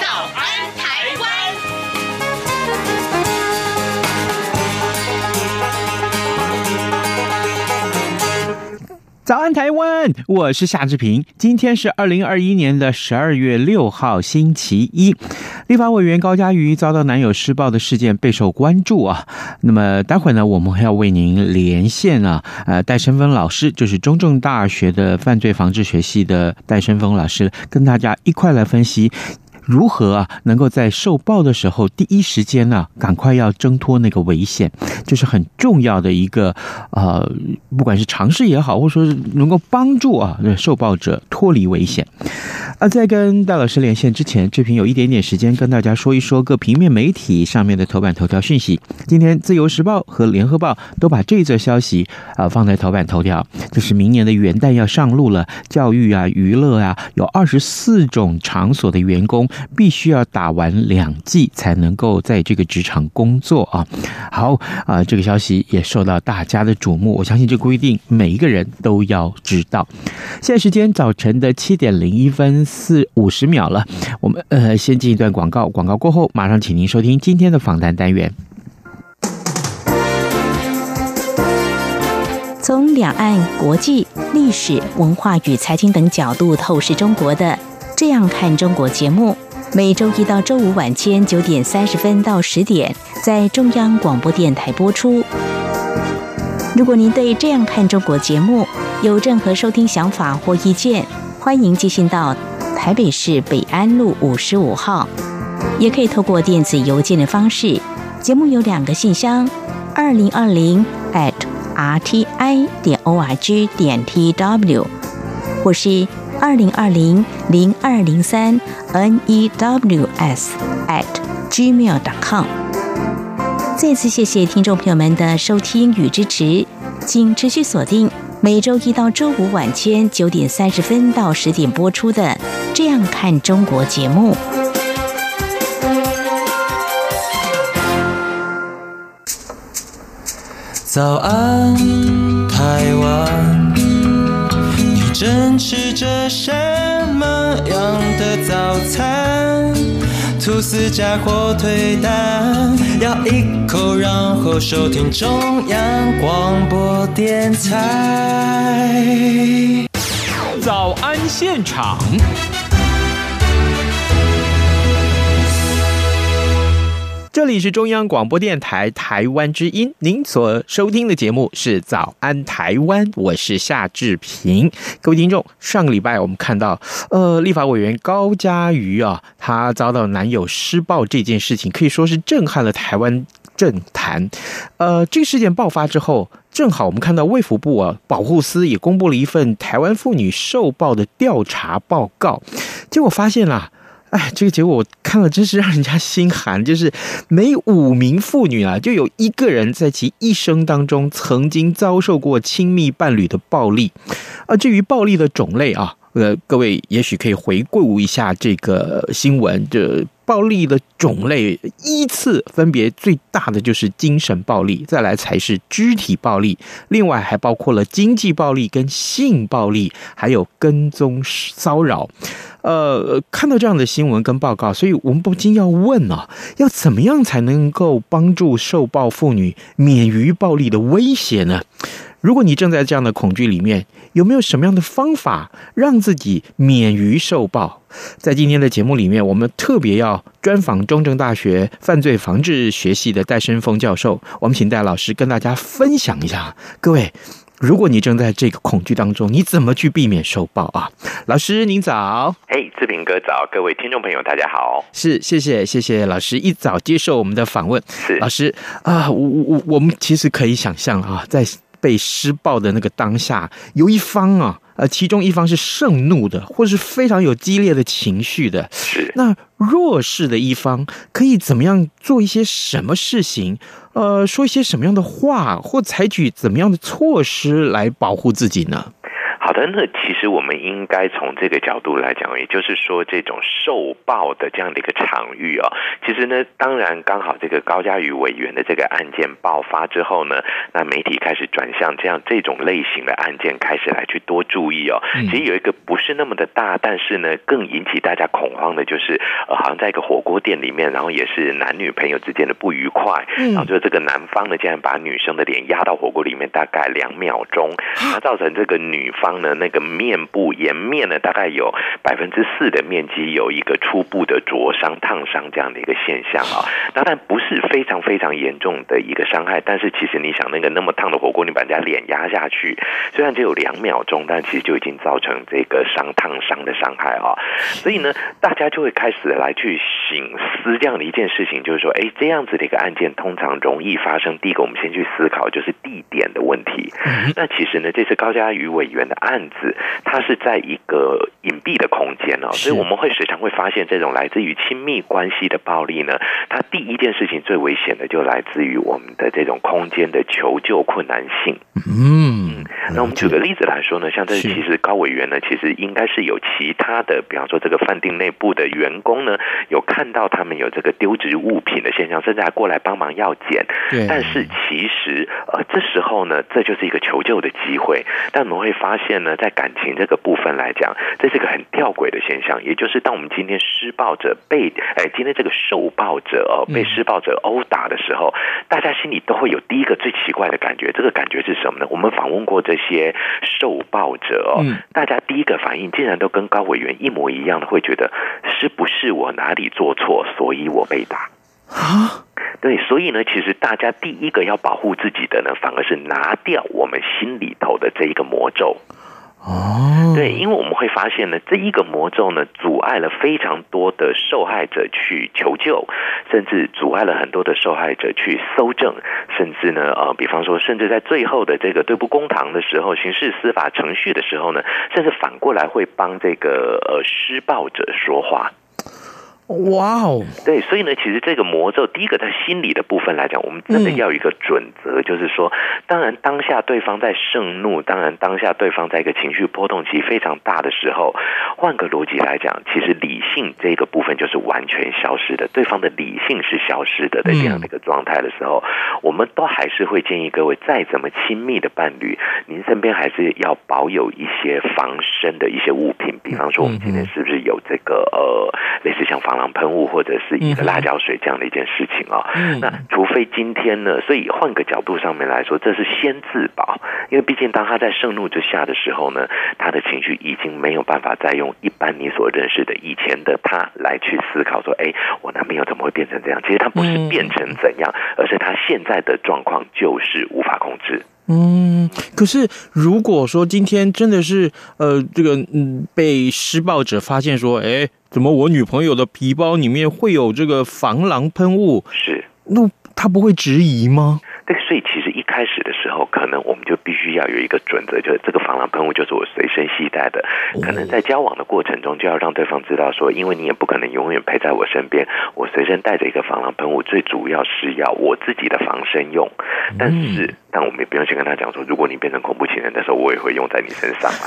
早安台湾》。早安台湾，我是夏志平。今天是二零二一年的十二月六号，星期一。立法委员高嘉瑜遭到男友施暴的事件备受关注啊。那么待会呢，我们还要为您连线啊，呃，戴生峰老师，就是中正大学的犯罪防治学系的戴生峰老师，跟大家一块来分析。如何啊，能够在受报的时候第一时间呢，赶快要挣脱那个危险，这是很重要的一个呃，不管是尝试也好，或者说能够帮助啊受报者脱离危险。啊，在跟戴老师连线之前，志平有一点点时间跟大家说一说各平面媒体上面的头版头条讯息。今天《自由时报》和《联合报》都把这则消息啊放在头版头条，就是明年的元旦要上路了，教育啊、娱乐啊，有二十四种场所的员工。必须要打完两剂才能够在这个职场工作啊！好啊，这个消息也受到大家的瞩目。我相信这规定每一个人都要知道。现在时间早晨的七点零一分四五十秒了，我们呃先进一段广告，广告过后马上请您收听今天的访谈单元。从两岸、国际、历史文化与财经等角度透视中国的，这样看中国节目。每周一到周五晚间九点三十分到十点，在中央广播电台播出。如果您对这样看中国节目有任何收听想法或意见，欢迎寄信到台北市北安路五十五号，也可以透过电子邮件的方式。节目有两个信箱：二零二零 at rti 点 org 点 tw，或是。二零二零零二零三 news at gmail.com。再次谢谢听众朋友们的收听与支持，请持续锁定每周一到周五晚间九点三十分到十点播出的《这样看中国》节目。早安，台湾。你正吃着什么样的早餐？吐司加火腿蛋，咬一口，然后收听中央广播电台。早安现场。这里是中央广播电台台湾之音，您所收听的节目是《早安台湾》，我是夏志平。各位听众，上个礼拜我们看到，呃，立法委员高嘉瑜啊，她遭到男友施暴这件事情，可以说是震撼了台湾政坛。呃，这个事件爆发之后，正好我们看到卫福部啊，保护司也公布了一份台湾妇女受暴的调查报告，结果发现啦。哎，这个结果我看了，真是让人家心寒。就是每五名妇女啊，就有一个人在其一生当中曾经遭受过亲密伴侣的暴力。而至于暴力的种类啊，呃，各位也许可以回顾一下这个新闻。这暴力的种类依次分别最大的就是精神暴力，再来才是肢体暴力，另外还包括了经济暴力跟性暴力，还有跟踪骚扰。呃，看到这样的新闻跟报告，所以我们不禁要问啊，要怎么样才能够帮助受暴妇女免于暴力的威胁呢？如果你正在这样的恐惧里面，有没有什么样的方法让自己免于受暴？在今天的节目里面，我们特别要专访中正大学犯罪防治学系的戴伸峰教授，我们请戴老师跟大家分享一下，各位。如果你正在这个恐惧当中，你怎么去避免受暴啊？老师您早，嘿，志平哥早，各位听众朋友大家好，是谢谢谢谢老师一早接受我们的访问。是老师啊，我我我我们其实可以想象啊，在被施暴的那个当下，有一方啊呃，其中一方是盛怒的，或是非常有激烈的情绪的，是那弱势的一方可以怎么样做一些什么事情？呃，说一些什么样的话，或采取怎么样的措施来保护自己呢？好的，那其实我们应该从这个角度来讲，也就是说，这种受暴的这样的一个场域哦，其实呢，当然刚好这个高嘉瑜委员的这个案件爆发之后呢，那媒体开始转向这样这种类型的案件，开始来去多注意哦。其实有一个不是那么的大，但是呢，更引起大家恐慌的，就是呃，好像在一个火锅店里面，然后也是男女朋友之间的不愉快，然后就这个男方呢，竟然把女生的脸压到火锅里面，大概两秒钟，那造成这个女方。呢，那个面部颜面呢，大概有百分之四的面积有一个初步的灼伤、烫伤这样的一个现象啊。当然不是非常非常严重的一个伤害，但是其实你想，那个那么烫的火锅，你把人家脸压下去，虽然只有两秒钟，但其实就已经造成这个伤、烫伤的伤害啊。所以呢，大家就会开始来去醒思这样的一件事情，就是说，哎，这样子的一个案件通常容易发生。第一个，我们先去思考就是地点的问题。那其实呢，这次高嘉瑜委员的案子，它是在一个隐蔽的空间哦，所以我们会时常会发现这种来自于亲密关系的暴力呢，它第一件事情最危险的就来自于我们的这种空间的求救困难性。嗯，那我们举个例子来说呢，像这其实高委员呢，其实应该是有其他的，比方说这个饭店内部的员工呢，有看到他们有这个丢掷物品的现象，甚至还过来帮忙要捡。对，但是其实呃，这时候呢，这就是一个求救的机会，但我们会发现。呢，在感情这个部分来讲，这是一个很吊诡的现象。也就是当我们今天施暴者被哎，今天这个受暴者哦被施暴者殴打的时候，大家心里都会有第一个最奇怪的感觉。这个感觉是什么呢？我们访问过这些受暴者哦，大家第一个反应竟然都跟高委员一模一样的，会觉得是不是我哪里做错，所以我被打啊？对，所以呢，其实大家第一个要保护自己的呢，反而是拿掉我们心里头的这一个魔咒。哦，对，因为我们会发现呢，这一个魔咒呢，阻碍了非常多的受害者去求救，甚至阻碍了很多的受害者去搜证，甚至呢，呃，比方说，甚至在最后的这个对簿公堂的时候，刑事司法程序的时候呢，甚至反过来会帮这个呃施暴者说话。哇哦，对，所以呢，其实这个魔咒，第一个在心理的部分来讲，我们真的要有一个准则，就是说，当然当下对方在盛怒，当然当下对方在一个情绪波动期非常大的时候，换个逻辑来讲，其实理性这个部分就是完全消失的，对方的理性是消失的的这样的一个状态的时候，我们都还是会建议各位，再怎么亲密的伴侣，您身边还是要保有一些防身的一些物品，比方说，我们今天是不是有这个呃，类似像防。防喷雾或者是一个辣椒水这样的一件事情啊、哦，嗯、那除非今天呢，所以换个角度上面来说，这是先自保，因为毕竟当他在盛怒之下的时候呢，他的情绪已经没有办法再用一般你所认识的以前的他来去思考说，哎，我男朋友怎么会变成这样？其实他不是变成怎样，而是他现在的状况就是无法控制。嗯，可是如果说今天真的是呃，这个嗯，被施暴者发现说，哎，怎么我女朋友的皮包里面会有这个防狼喷雾？是，那他不会质疑吗？对，所以其实时候，可能我们就必须要有一个准则，就是这个防狼喷雾就是我随身携带的。可能在交往的过程中，就要让对方知道说，因为你也不可能永远陪在我身边，我随身带着一个防狼喷雾，最主要是要我自己的防身用。但是，但我们也不用先跟他讲说，如果你变成恐怖情人的时候，我也会用在你身上啊。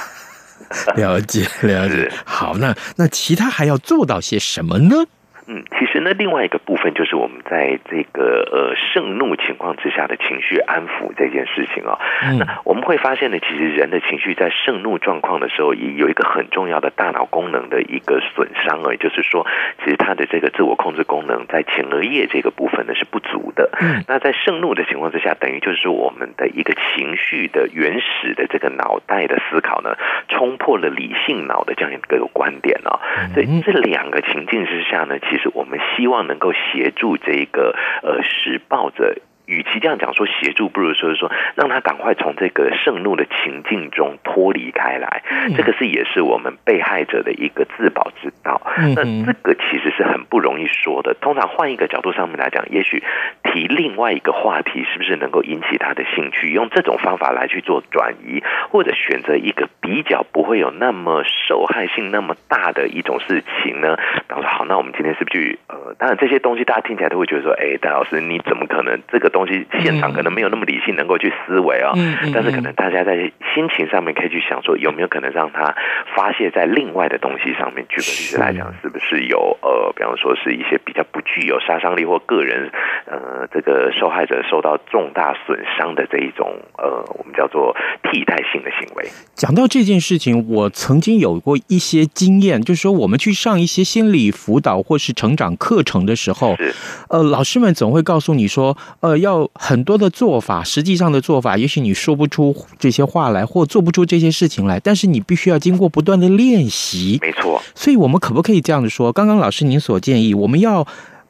了解，了解。好，那那其他还要做到些什么呢？嗯，其实呢，另外一个部分就是我们在这个呃盛怒情况之下的情绪安抚这件事情哦。嗯、那我们会发现呢，其实人的情绪在盛怒状况的时候，也有一个很重要的大脑功能的一个损伤哦，也就是说，其实他的这个自我控制功能在前额叶这个部分呢是不足的。嗯，那在盛怒的情况之下，等于就是说我们的一个情绪的原始的这个脑袋的思考呢，冲破了理性脑的这样一个观点哦。所以这两个情境之下呢，其实。是我们希望能够协助这个呃施暴者与其这样讲说协助，不如说是说让他赶快从这个盛怒的情境中脱离开来。嗯、这个是也是我们被害者的一个自保之道。嗯、那这个其实是很不容易说的。通常换一个角度上面来讲，也许提另外一个话题，是不是能够引起他的兴趣？用这种方法来去做转移，或者选择一个比较不会有那么受害性那么大的一种事情呢？比方说，好，那我们今天是不是去呃，当然这些东西大家听起来都会觉得说，哎，戴老师你怎么可能这个东西现场可能没有那么理性能够去思维啊、哦？嗯嗯、但是可能大家在心情上面可以去想说，有没有可能让他发泄在另外的东西上面？举个例子来讲，是不是有呃，比方说是一些比较不具有杀伤力或个人呃，这个受害者受到重大损伤的这一种呃，我们叫做替代性的行为。讲到这件事情，我曾经有过一些经验，就是说我们去上一些心理辅导或是成长课程的时候，是呃，老师们总会告诉你说，呃，要很多的做法，实际上的做法，也许你说不出这些话来，或做不出这些事情来，但是你必须要经过不断的练习。没错，所以我们可不可以这样子说？刚刚老师您所建议，我们要。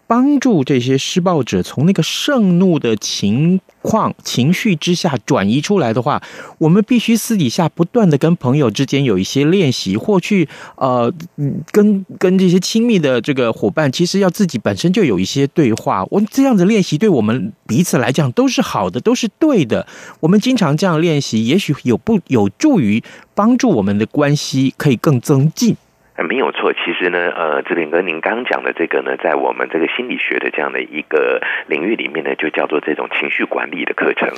帮助这些施暴者从那个盛怒的情况、情绪之下转移出来的话，我们必须私底下不断的跟朋友之间有一些练习，或去呃，跟跟这些亲密的这个伙伴，其实要自己本身就有一些对话。我这样的练习对我们彼此来讲都是好的，都是对的。我们经常这样练习，也许有不有助于帮助我们的关系可以更增进。没有错，其实呢，呃，志平哥，您刚讲的这个呢，在我们这个心理学的这样的一个领域里面呢，就叫做这种情绪管理的课程。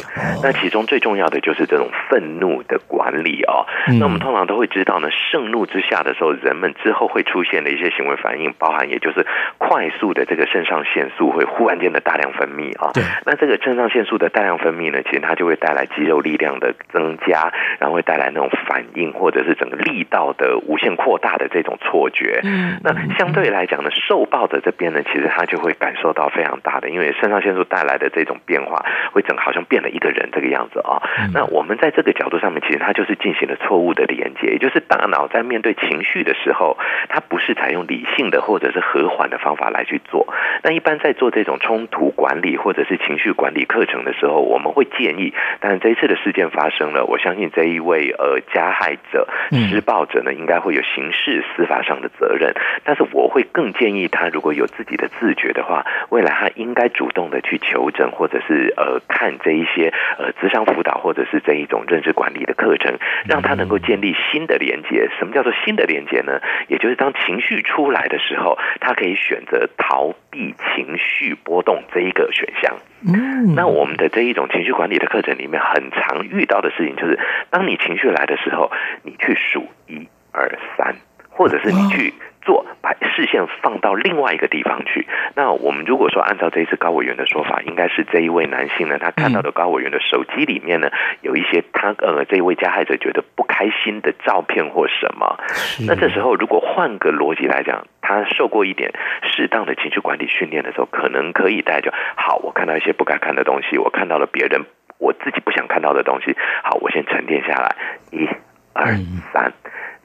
那其中最重要的就是这种愤怒的管理哦。那我们通常都会知道呢，盛怒之下的时候，人们之后会出现的一些行为反应，包含也就是快速的这个肾上腺素会忽然间的大量分泌啊。对。那这个肾上腺素的大量分泌呢，其实它就会带来肌肉力量的增加，然后会带来那种反应，或者是整个力道的无限扩大的这种。错觉。嗯，那相对来讲呢，受暴者这边呢，其实他就会感受到非常大的，因为肾上腺素带来的这种变化，会整好像变了一个人这个样子啊。那我们在这个角度上面，其实他就是进行了错误的连接，也就是大脑在面对情绪的时候，它不是采用理性的或者是和缓的方法来去做。那一般在做这种冲突管理或者是情绪管理课程的时候，我们会建议，但是这一次的事件发生了，我相信这一位呃加害者、施暴者呢，应该会有刑事司。法上的责任，但是我会更建议他，如果有自己的自觉的话，未来他应该主动的去求诊，或者是呃看这一些呃智商辅导，或者是这一种认知管理的课程，让他能够建立新的连接。什么叫做新的连接呢？也就是当情绪出来的时候，他可以选择逃避情绪波动这一个选项。嗯，那我们的这一种情绪管理的课程里面，很常遇到的事情就是，当你情绪来的时候，你去数一二三。或者是你去做，把视线放到另外一个地方去。那我们如果说按照这一次高委员的说法，应该是这一位男性呢，他看到的高委员的手机里面呢，有一些他呃这一位加害者觉得不开心的照片或什么。那这时候如果换个逻辑来讲，他受过一点适当的情绪管理训练的时候，可能可以带着好。我看到一些不该看的东西，我看到了别人我自己不想看到的东西。好，我先沉淀下来，一、二、三。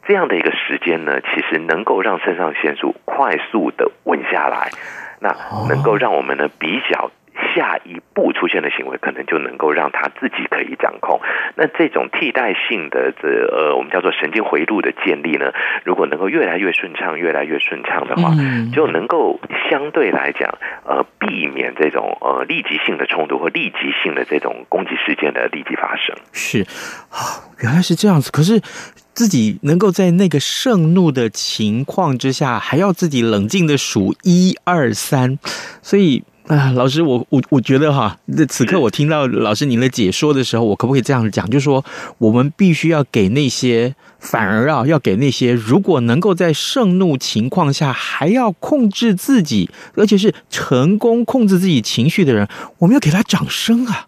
这样的一个时间呢，其实能够让肾上腺素快速的稳下来，那能够让我们呢比较下一步出现的行为，可能就能够让他自己可以掌控。那这种替代性的这呃，我们叫做神经回路的建立呢，如果能够越来越顺畅，越来越顺畅的话，就能够相对来讲呃，避免这种呃立即性的冲突或立即性的这种攻击事件的立即发生。是啊，原来是这样子。可是。自己能够在那个盛怒的情况之下，还要自己冷静的数一二三，所以啊，老师，我我我觉得哈，那此刻我听到老师您的解说的时候，我可不可以这样讲？就是说，我们必须要给那些，反而啊，要给那些如果能够在盛怒情况下还要控制自己，而且是成功控制自己情绪的人，我们要给他掌声啊！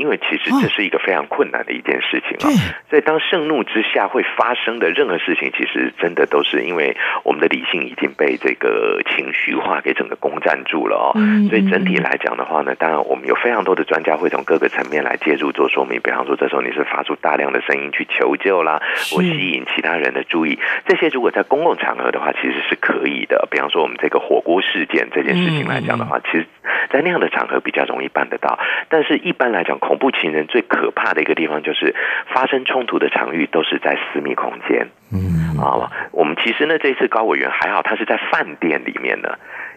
因为其实这是一个非常困难的一件事情啊。哦、所以当盛怒之下会发生的任何事情，其实真的都是因为我们的理性已经被这个情绪化给整个攻占住了哦。嗯、所以整体来讲的话呢，当然我们有非常多的专家会从各个层面来介入做说明。比方说，这时候你是发出大量的声音去求救啦，或吸引其他人的注意，这些如果在公共场合的话，其实是可以的。比方说，我们这个火锅事件这件事情来讲的话，其实，在那样的场合比较容易办得到。但是一般来讲，恐怖情人最可怕的一个地方就是发生冲突的场域都是在私密空间。嗯，啊，我们其实呢，这一次高委员还好，他是在饭店里面呢。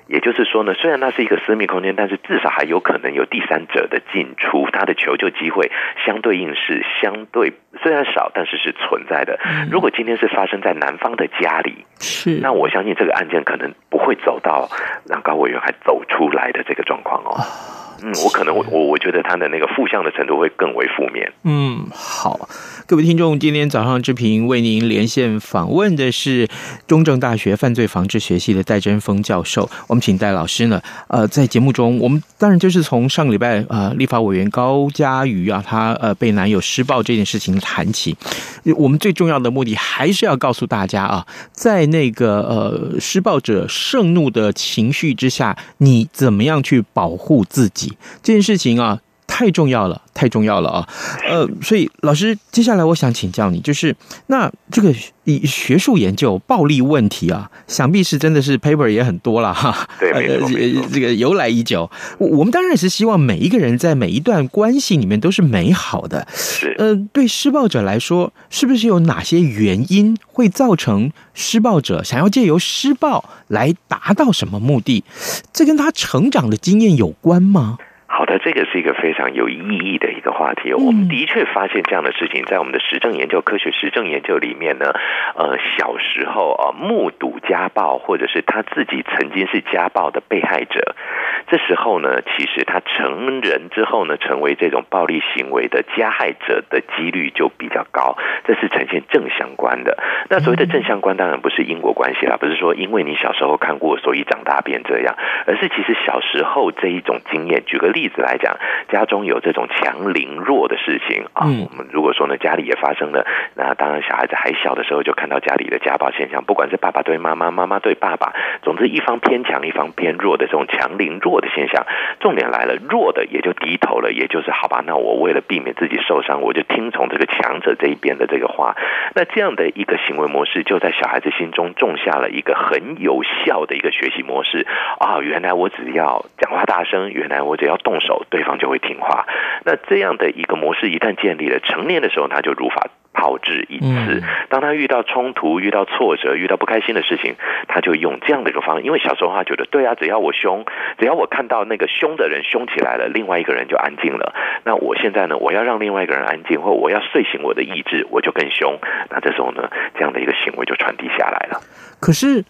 也就是说呢，虽然那是一个私密空间，但是至少还有可能有第三者的进出，他的求救机会相对应是相对虽然少，但是是存在的。如果今天是发生在男方的家里，是那我相信这个案件可能不会走到让高委员还走出来的这个状况哦。嗯，我可能我我我觉得他的那个负向的程度会更为负面。嗯，好，各位听众，今天早上志平为您连线访问的是中正大学犯罪防治学系的戴真峰教授。我们请戴老师呢，呃，在节目中，我们当然就是从上个礼拜呃，立法委员高嘉瑜啊，她呃被男友施暴这件事情谈起。我们最重要的目的还是要告诉大家啊，在那个呃施暴者盛怒的情绪之下，你怎么样去保护自己？这件事情啊，太重要了，太重要了啊！呃，所以老师，接下来我想请教你，就是那这个以学术研究暴力问题啊，想必是真的是 paper 也很多了哈。对。这个由来已久，我们当然也是希望每一个人在每一段关系里面都是美好的。是。呃，对施暴者来说，是不是有哪些原因会造成施暴者想要借由施暴来达到什么目的？这跟他成长的经验有关吗？好的，这个是一个非常有意义的一个话题。我们的确发现这样的事情，在我们的实证研究、科学实证研究里面呢，呃，小时候啊，目睹家暴，或者是他自己曾经是家暴的被害者，这时候呢，其实他成人之后呢，成为这种暴力行为的加害者的几率就比较高，这是呈现正相关的。那所谓的正相关，当然不是因果关系啦，不是说因为你小时候看过，所以长大变这样，而是其实小时候这一种经验。举个例子。来讲，家中有这种强凌弱的事情啊，我们如果说呢，家里也发生了，那当然小孩子还小的时候就看到家里的家暴现象，不管是爸爸对妈妈，妈妈对爸爸，总之一方偏强，一方偏弱的这种强凌弱的现象。重点来了，弱的也就低头了，也就是好吧，那我为了避免自己受伤，我就听从这个强者这一边的这个话。那这样的一个行为模式，就在小孩子心中种下了一个很有效的一个学习模式啊。原来我只要讲话大声，原来我只要动。动手，对方就会听话。那这样的一个模式一旦建立了，成年的时候他就如法炮制一次。当他遇到冲突、遇到挫折、遇到不开心的事情，他就用这样的一个方式。因为小时候他觉得，对啊，只要我凶，只要我看到那个凶的人凶起来了，另外一个人就安静了。那我现在呢，我要让另外一个人安静，或我要睡醒我的意志，我就更凶。那这时候呢，这样的一个行为就传递下来了。可是。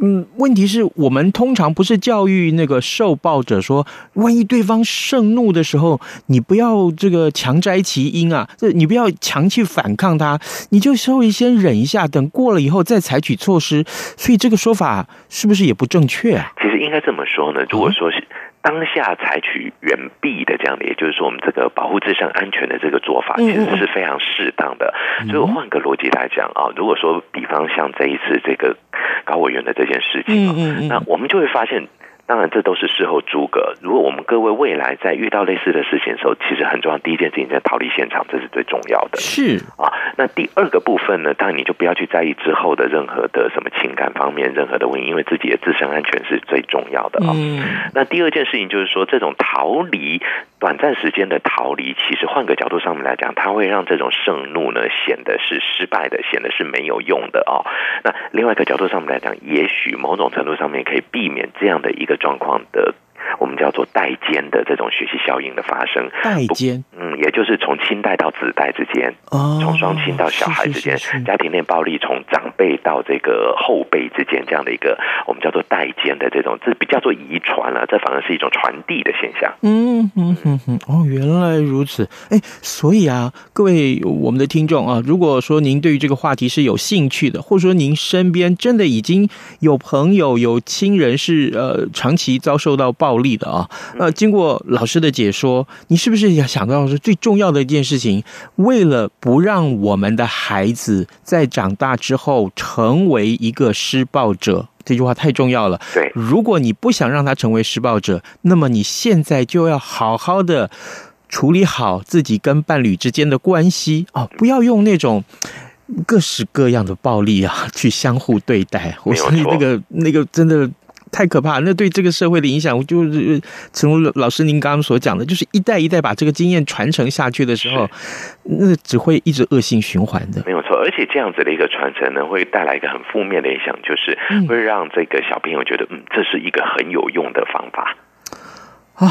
嗯，问题是我们通常不是教育那个受暴者说，万一对方盛怒的时候，你不要这个强摘其因啊，这你不要强去反抗他，你就稍微先忍一下，等过了以后再采取措施。所以这个说法是不是也不正确啊？其实应该这么说呢，如果说是。当下采取远避的这样的，也就是说，我们这个保护自身安全的这个做法，其实是非常适当的。所以，我换个逻辑来讲啊，如果说比方像这一次这个高委员的这件事情，那我们就会发现。当然，这都是事后诸葛。如果我们各位未来在遇到类似的事情的时候，其实很重要。第一件事情在逃离现场，这是最重要的。是啊，那第二个部分呢？当然你就不要去在意之后的任何的什么情感方面任何的问题，因为自己的自身安全是最重要的啊。嗯。那第二件事情就是说，这种逃离短暂时间的逃离，其实换个角度上面来讲，它会让这种盛怒呢显得是失败的，显得是没有用的哦。那另外一个角度上面来讲，也许某种程度上面可以避免这样的一个。状况的，我们叫做代间的这种学习效应的发生。代间，嗯，也就是从亲代到子代之间，哦，从双亲到小孩之间，家庭内暴力从长辈到这个后辈之间这样的一个我们叫做代间的这种，这比较做遗传了，这反而是一种传递的现象。嗯嗯嗯嗯，哦，原来如此。哎，所以啊，各位我们的听众啊，如果说您对于这个话题是有兴趣的，或者说您身边真的已经有朋友、有亲人是呃长期遭受到暴力的啊，呃，经过老师的解说，你是不是也想到是最重要的一件事情？为了不让我们的孩子在长大之后成为一个施暴者，这句话太重要了。对，如果你不想让他成为施暴者，那么你现在就要好好的处理好自己跟伴侣之间的关系哦，不要用那种各式各样的暴力啊去相互对待。我相信那个那个真的。太可怕！那对这个社会的影响，就是从老师您刚刚所讲的，就是一代一代把这个经验传承下去的时候，那只会一直恶性循环的。没有错，而且这样子的一个传承呢，会带来一个很负面的影响，就是会让这个小朋友觉得，嗯，这是一个很有用的方法。啊、哦，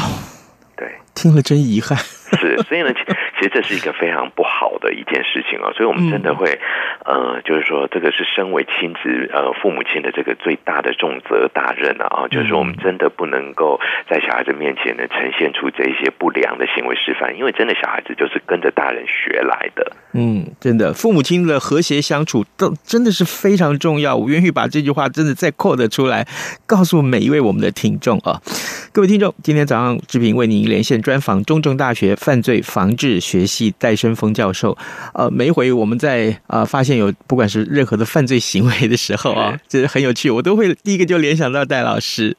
对，听了真遗憾。是，所以呢，其实这是一个非常不好的一件事情啊，所以我们真的会，呃，就是说，这个是身为亲子呃父母亲的这个最大的重责大任啊，就是说，我们真的不能够在小孩子面前呢呈现出这一些不良的行为示范，因为真的小孩子就是跟着大人学来的。嗯，真的，父母亲的和谐相处都真的是非常重要。我愿意把这句话真的再 quote 出来，告诉每一位我们的听众啊，各位听众，今天早上志平为您连线专访中正大学。犯罪防治学系戴生峰教授，呃，每一回我们在啊、呃、发现有不管是任何的犯罪行为的时候啊，这是很有趣，我都会第一个就联想到戴老师，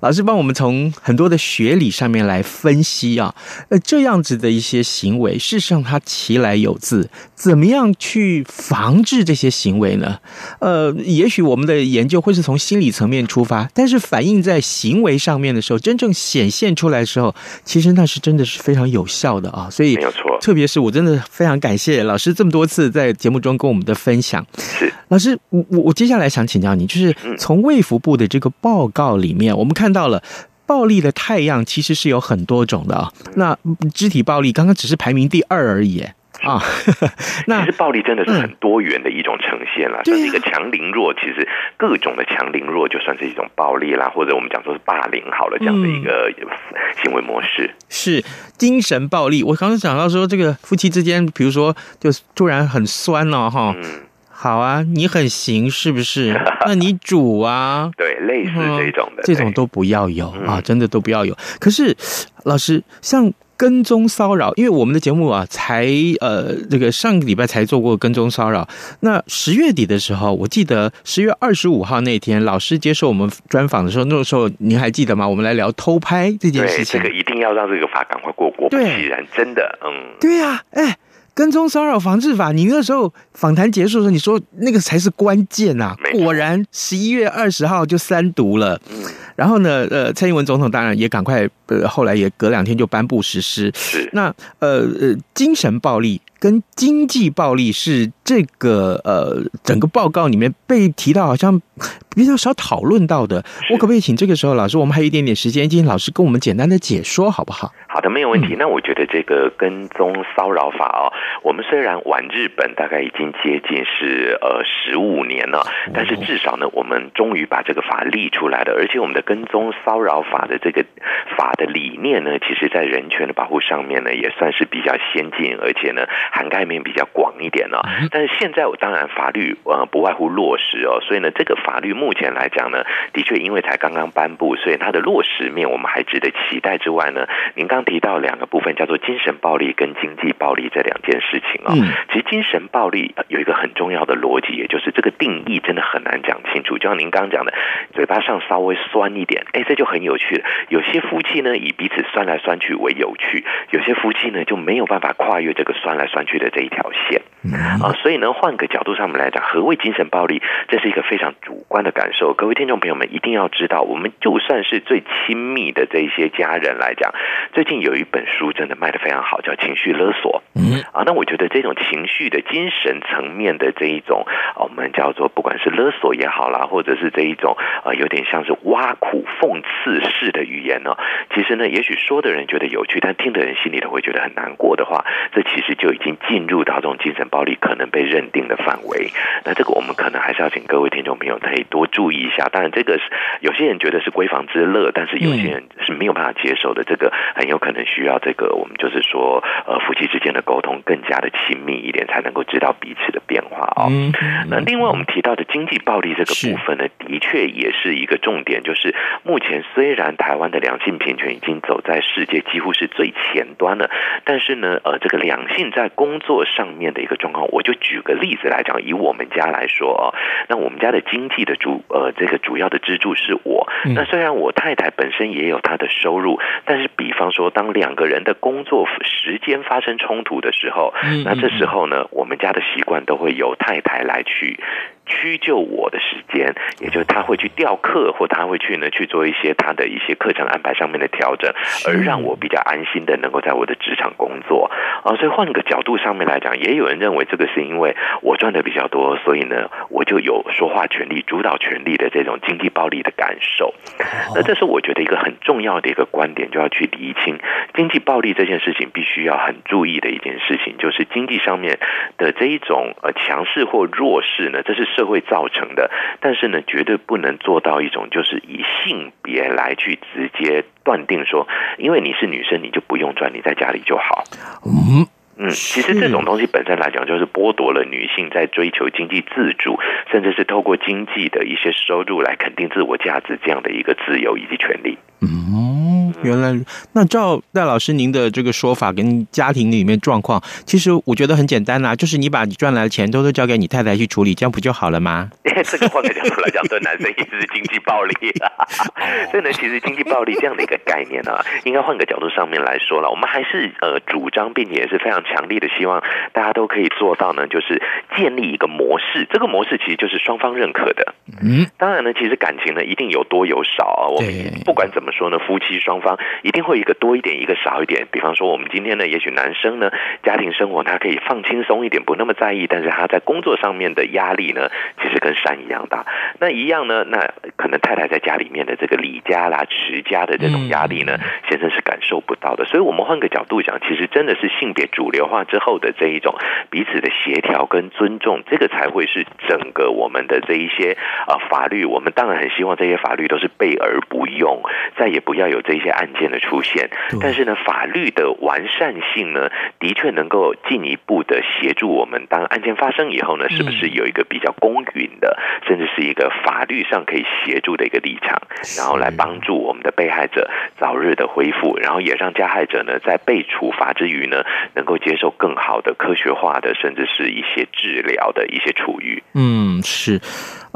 老师帮我们从很多的学理上面来分析啊，呃，这样子的一些行为，事实上它其来有自，怎么样去防治这些行为呢？呃，也许我们的研究会是从心理层面出发，但是反映在行为上面的时候，真正显现出来的时候，其实那是真的是非常有效。笑的啊，所以没有错。特别是我真的非常感谢老师这么多次在节目中跟我们的分享。是老师，我我我接下来想请教你，就是从卫福部的这个报告里面，我们看到了暴力的太阳其实是有很多种的啊。那肢体暴力刚刚只是排名第二而已。啊，那其实暴力真的是很多元的一种呈现啦，像、嗯、是一个强凌弱，其实各种的强凌弱就算是一种暴力啦，或者我们讲说是霸凌好了这样的一个行为模式。嗯、是精神暴力，我刚刚讲到说这个夫妻之间，比如说就突然很酸了、哦、哈，嗯，好啊，你很行是不是？那你煮啊，对，类似这种的，这种都不要有啊，真的都不要有。可是老师像。跟踪骚扰，因为我们的节目啊，才呃，这个上个礼拜才做过跟踪骚扰。那十月底的时候，我记得十月二十五号那天，老师接受我们专访的时候，那个时候您还记得吗？我们来聊偷拍这件事情。对，这个一定要让这个法赶快过。过不其然，真的，嗯，对呀、啊，哎。跟踪骚扰防治法，你那时候访谈结束的时候，你说那个才是关键啊！果然，十一月二十号就三读了。嗯然后呢，呃，蔡英文总统当然也赶快，呃，后来也隔两天就颁布实施。是那呃呃，精神暴力跟经济暴力是这个呃整个报告里面被提到，好像比较少讨论到的。我可不可以请这个时候老师，我们还有一点点时间，今天老师跟我们简单的解说，好不好？好的，没有问题。那我觉得这个跟踪骚扰法哦，我们虽然晚日本大概已经接近是呃十五年了，但是至少呢，我们终于把这个法立出来了。而且我们的跟踪骚扰法的这个法的理念呢，其实在人权的保护上面呢，也算是比较先进，而且呢，涵盖面比较广一点呢。但是现在我当然法律呃不外乎落实哦，所以呢，这个法律目前来讲呢，的确因为才刚刚颁布，所以它的落实面我们还值得期待之外呢，您刚。提到两个部分，叫做精神暴力跟经济暴力这两件事情啊。其实精神暴力有一个很重要的逻辑，也就是这个定义真的很难讲清楚。就像您刚刚讲的，嘴巴上稍微酸一点，哎，这就很有趣了。有些夫妻呢，以彼此酸来酸去为有趣；有些夫妻呢，就没有办法跨越这个酸来酸去的这一条线啊。所以呢，换个角度上面来讲，何谓精神暴力？这是一个非常主观的感受。各位听众朋友们一定要知道，我们就算是最亲密的这一些家人来讲，最近。有一本书真的卖的非常好，叫《情绪勒索》。嗯啊，那我觉得这种情绪的精神层面的这一种，我们叫做不管是勒索也好啦，或者是这一种呃，有点像是挖苦讽刺式的语言呢。其实呢，也许说的人觉得有趣，但听的人心里头会觉得很难过的话，这其实就已经进入到这种精神暴力可能被被认定的范围。那这个我们可能还是要请各位听众朋友可以多注意一下。当然，这个是有些人觉得是闺房之乐，但是有些人是没有办法接受的。这个很有可能需要这个我们就是说，呃，夫妻之间的沟通更加的亲密一点，才能够知道彼此的变化哦。那另外我们提到的经济暴力这个部分呢，的确也是一个重点。就是目前虽然台湾的两性平权已经走在世界几乎是最前端了，但是呢，呃，这个两性在工作上面的一个状况，我就举个例子来讲，以我们家来说哦，那我们家的经济的主呃这个主要的支柱是我。那虽然我太太本身也有她的收入，但是比方说当两个人的工作时间发生冲突的时候，那这时候呢，我们家的习惯都会由太太来去。屈就我的时间，也就是他会去调课，或他会去呢去做一些他的一些课程安排上面的调整，而让我比较安心的能够在我的职场工作啊。所以换个角度上面来讲，也有人认为这个是因为我赚的比较多，所以呢我就有说话权利、主导权利的这种经济暴力的感受。那这是我觉得一个很重要的一个观点，就要去厘清经济暴力这件事情，必须要很注意的一件事情，就是经济上面的这一种呃强势或弱势呢，这是。社会造成的，但是呢，绝对不能做到一种就是以性别来去直接断定说，因为你是女生，你就不用赚，你在家里就好。嗯嗯，其实这种东西本身来讲，就是剥夺了女性在追求经济自主，甚至是透过经济的一些收入来肯定自我价值这样的一个自由以及权利。嗯。原来，那照戴老师您的这个说法，跟家庭里面状况，其实我觉得很简单呐、啊，就是你把你赚来的钱都都交给你太太去处理，这样不就好了吗？这个换个角度来讲，对男生也是经济暴力啊。所以呢，其实经济暴力这样的一个概念呢、啊，应该换个角度上面来说了，我们还是呃主张，并且也是非常强烈的，希望大家都可以做到呢，就是建立一个模式。这个模式其实就是双方认可的。嗯，当然呢，其实感情呢一定有多有少啊。我们不管怎么说呢，夫妻双方。一定会一个多一点，一个少一点。比方说，我们今天呢，也许男生呢，家庭生活他可以放轻松一点，不那么在意，但是他在工作上面的压力呢，其实跟山一样大。那一样呢，那可能太太在家里面的这个理家啦、持家的这种压力呢，先生是感受不到的。所以，我们换个角度讲，其实真的是性别主流化之后的这一种彼此的协调跟尊重，这个才会是整个我们的这一些啊法律。我们当然很希望这些法律都是备而不用，再也不要有这些案件的出现，但是呢，法律的完善性呢，的确能够进一步的协助我们。当案件发生以后呢，是不是有一个比较公允的，甚至是一个法律上可以协助的一个立场，然后来帮助我们的被害者早日的恢复，然后也让加害者呢，在被处罚之余呢，能够接受更好的科学化的，甚至是一些治疗的一些处遇。嗯，是。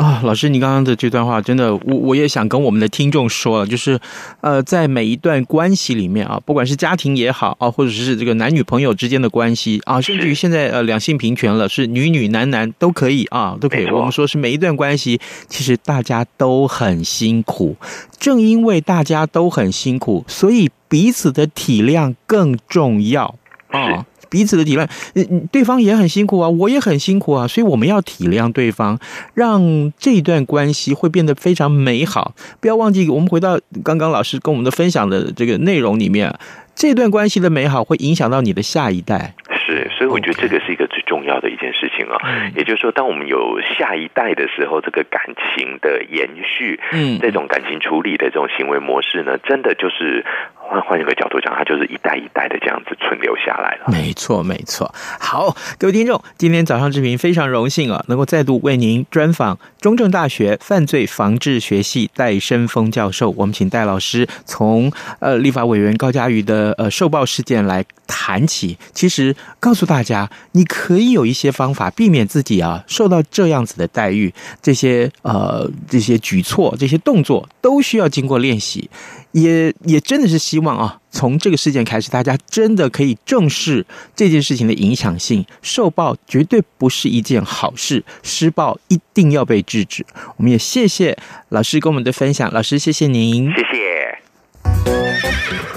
啊，老师，你刚刚的这段话真的，我我也想跟我们的听众说了，就是，呃，在每一段关系里面啊，不管是家庭也好啊，或者是这个男女朋友之间的关系啊，甚至于现在呃两性平权了，是女女男男都可以啊，都可以。我们说是每一段关系，其实大家都很辛苦，正因为大家都很辛苦，所以彼此的体谅更重要啊。彼此的体谅，嗯，对方也很辛苦啊，我也很辛苦啊，所以我们要体谅对方，让这段关系会变得非常美好。不要忘记，我们回到刚刚老师跟我们的分享的这个内容里面，这段关系的美好会影响到你的下一代。是，所以我觉得这个是一个最重要的一件事情啊。也就是说，当我们有下一代的时候，这个感情的延续，嗯，这种感情处理的这种行为模式呢，真的就是。换换一个角度讲，它就是一代一代的这样子存留下来了。没错，没错。好，各位听众，今天早上志平非常荣幸啊，能够再度为您专访中正大学犯罪防治学系戴生峰教授。我们请戴老师从呃立法委员高嘉瑜的呃受暴事件来谈起。其实告诉大家，你可以有一些方法避免自己啊受到这样子的待遇。这些呃这些举措、这些动作都需要经过练习。也也真的是希望啊，从这个事件开始，大家真的可以正视这件事情的影响性。受暴绝对不是一件好事，施暴一定要被制止。我们也谢谢老师跟我们的分享，老师谢谢您，谢谢。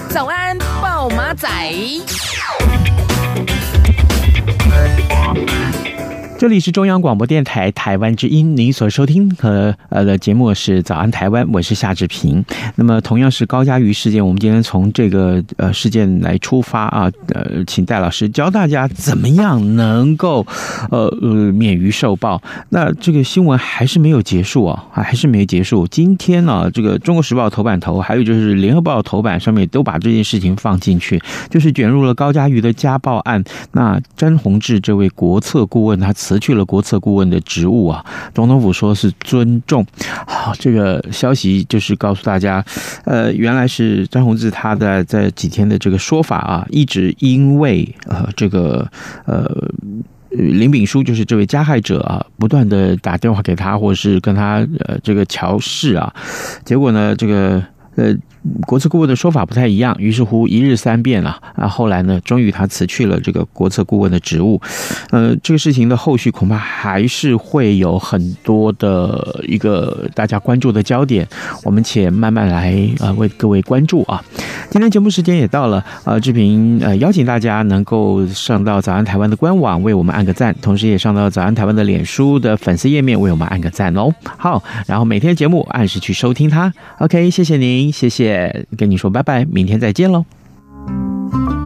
早安，报马仔。这里是中央广播电台台湾之音，您所收听和呃的节目是《早安台湾》，我是夏志平。那么同样是高嘉瑜事件，我们今天从这个呃事件来出发啊，呃，请戴老师教大家怎么样能够呃呃免于受报。那这个新闻还是没有结束啊，还是没有结束。今天呢、这个《中国时报》头版头，还有就是《联合报》头版上面都把这件事情放进去，就是卷入了高嘉瑜的家暴案。那詹宏志这位国策顾问，他辞去了国策顾问的职务啊，总统府说是尊重。好，这个消息就是告诉大家，呃，原来是张宏志他在这几天的这个说法啊，一直因为呃这个呃林炳书就是这位加害者啊，不断的打电话给他，或者是跟他呃这个乔事啊，结果呢这个呃。国策顾问的说法不太一样，于是乎一日三变了啊！后来呢，终于他辞去了这个国策顾问的职务。呃，这个事情的后续恐怕还是会有很多的一个大家关注的焦点，我们且慢慢来啊，为各位关注啊。今天节目时间也到了啊，志平呃邀请大家能够上到早安台湾的官网为我们按个赞，同时也上到早安台湾的脸书的粉丝页面为我们按个赞哦。好，然后每天节目按时去收听它。OK，谢谢您，谢谢。跟你说拜拜，明天再见喽。